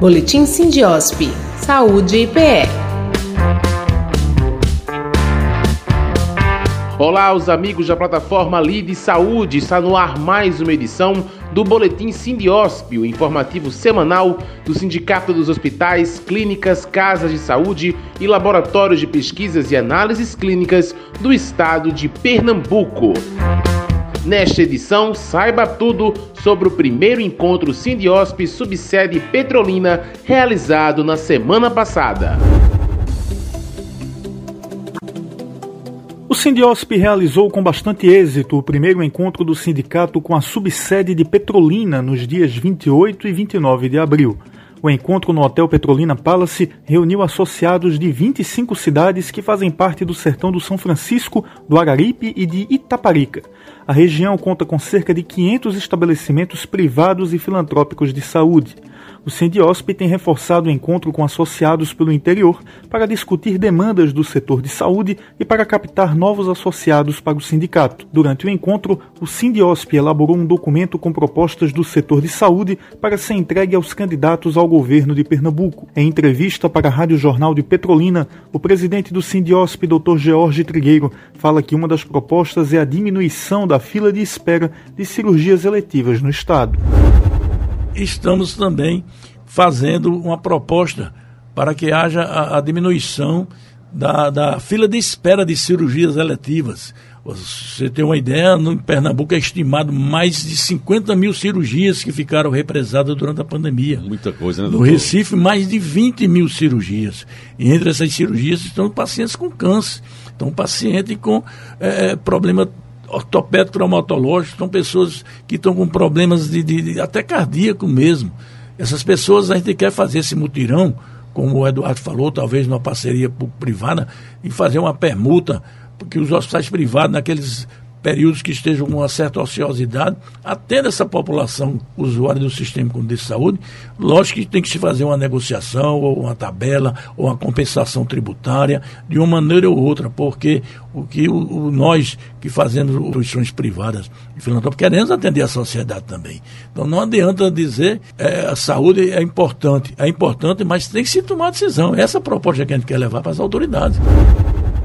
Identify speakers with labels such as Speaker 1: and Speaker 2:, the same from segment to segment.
Speaker 1: Boletim Sindiosp. Saúde e PE.
Speaker 2: Olá, os amigos da plataforma Lide Saúde. Está no ar mais uma edição do Boletim Sindiosp, o informativo semanal do Sindicato dos Hospitais, Clínicas, Casas de Saúde e Laboratórios de Pesquisas e Análises Clínicas do Estado de Pernambuco. Nesta edição, saiba tudo sobre o primeiro encontro Sindiosp subsede Petrolina realizado na semana passada.
Speaker 3: O Sindiosp realizou com bastante êxito o primeiro encontro do sindicato com a subsede de Petrolina nos dias 28 e 29 de abril. O encontro no Hotel Petrolina Palace reuniu associados de 25 cidades que fazem parte do sertão do São Francisco, do Araripe e de Itaparica. A região conta com cerca de 500 estabelecimentos privados e filantrópicos de saúde o Sindiosp tem reforçado o encontro com associados pelo interior para discutir demandas do setor de saúde e para captar novos associados para o sindicato. Durante o encontro, o Sindiosp elaborou um documento com propostas do setor de saúde para ser entregue aos candidatos ao governo de Pernambuco. Em entrevista para a Rádio Jornal de Petrolina, o presidente do Sindiosp, Dr. George Trigueiro, fala que uma das propostas é a diminuição da fila de espera de cirurgias eletivas no estado
Speaker 4: estamos também fazendo uma proposta para que haja a, a diminuição da, da, fila de espera de cirurgias eletivas. Você tem uma ideia, no Pernambuco é estimado mais de 50 mil cirurgias que ficaram represadas durante a pandemia.
Speaker 5: Muita coisa, né,
Speaker 4: doutor? No Recife, mais de 20 mil cirurgias. E entre essas cirurgias estão pacientes com câncer, estão pacientes com é, problema ortopédico traumatológico, são pessoas que estão com problemas de, de, até cardíaco mesmo. Essas pessoas a gente quer fazer esse mutirão, como o Eduardo falou, talvez numa parceria privada, e fazer uma permuta, porque os hospitais privados, naqueles períodos que estejam com uma certa ociosidade, atenda essa população usuária do sistema de saúde, lógico que tem que se fazer uma negociação, ou uma tabela, ou uma compensação tributária, de uma maneira ou outra, porque o que o, o nós que fazemos instituições privadas e filantrópicas queremos atender a sociedade também. Então não adianta dizer é, a saúde é importante, é importante, mas tem que se tomar decisão. Essa é a proposta que a gente quer levar para as autoridades.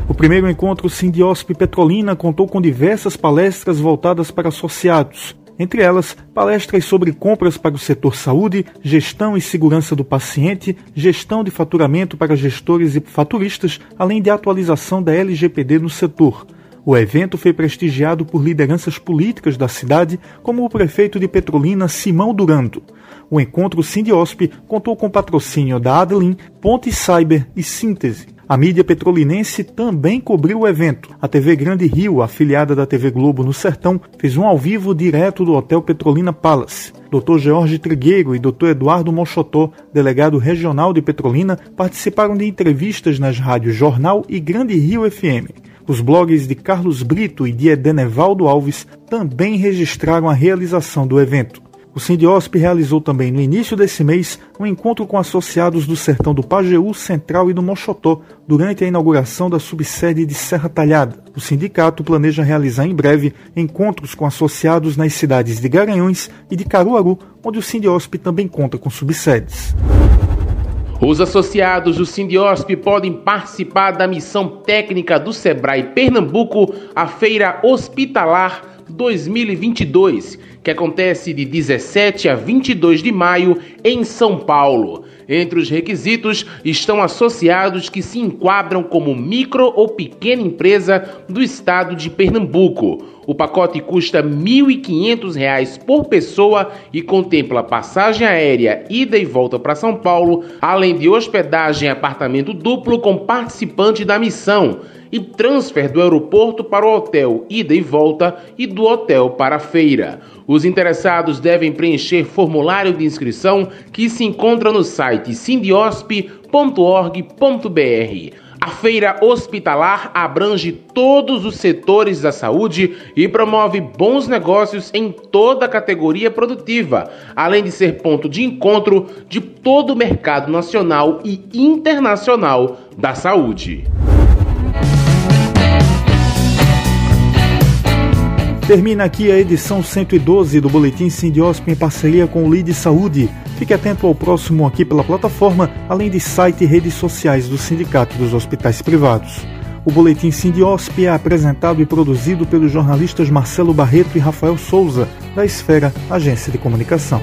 Speaker 3: O primeiro encontro Sindiosp Petrolina contou com diversas palestras voltadas para associados. Entre elas, palestras sobre compras para o setor saúde, gestão e segurança do paciente, gestão de faturamento para gestores e faturistas, além de atualização da LGPD no setor. O evento foi prestigiado por lideranças políticas da cidade, como o prefeito de Petrolina, Simão Durando. O encontro Sindiosp contou com patrocínio da Adelin, Ponte Cyber e Síntese. A mídia petrolinense também cobriu o evento. A TV Grande Rio, afiliada da TV Globo no Sertão, fez um ao vivo direto do Hotel Petrolina Palace. Dr. George Trigueiro e Dr. Eduardo Mochotó, delegado regional de Petrolina, participaram de entrevistas nas rádios Jornal e Grande Rio FM. Os blogs de Carlos Brito e de Edenevaldo Alves também registraram a realização do evento. O Sindiosp realizou também no início desse mês um encontro com associados do sertão do Pajeú, Central e do Mochotó, durante a inauguração da subsede de Serra Talhada. O sindicato planeja realizar em breve encontros com associados nas cidades de Garanhões e de Caruaru, onde o Sindiosp também conta com subsedes.
Speaker 2: Os associados do Sindiosp podem participar da missão técnica do Sebrae Pernambuco, a Feira Hospitalar 2022, que acontece de 17 a 22 de maio em São Paulo. Entre os requisitos estão associados que se enquadram como micro ou pequena empresa do estado de Pernambuco. O pacote custa R$ 1.500 por pessoa e contempla passagem aérea, ida e volta para São Paulo, além de hospedagem em apartamento duplo com participante da missão e transfer do aeroporto para o hotel ida e volta e do hotel para a feira. Os interessados devem preencher formulário de inscrição que se encontra no site sindiosp.org.br. A feira hospitalar abrange todos os setores da saúde e promove bons negócios em toda a categoria produtiva, além de ser ponto de encontro de todo o mercado nacional e internacional da saúde.
Speaker 3: Termina aqui a edição 112 do Boletim Sindiosp em parceria com o Lide Saúde. Fique atento ao próximo aqui pela plataforma, além de site e redes sociais do Sindicato dos Hospitais Privados. O Boletim Sindiosp é apresentado e produzido pelos jornalistas Marcelo Barreto e Rafael Souza, da Esfera Agência de Comunicação.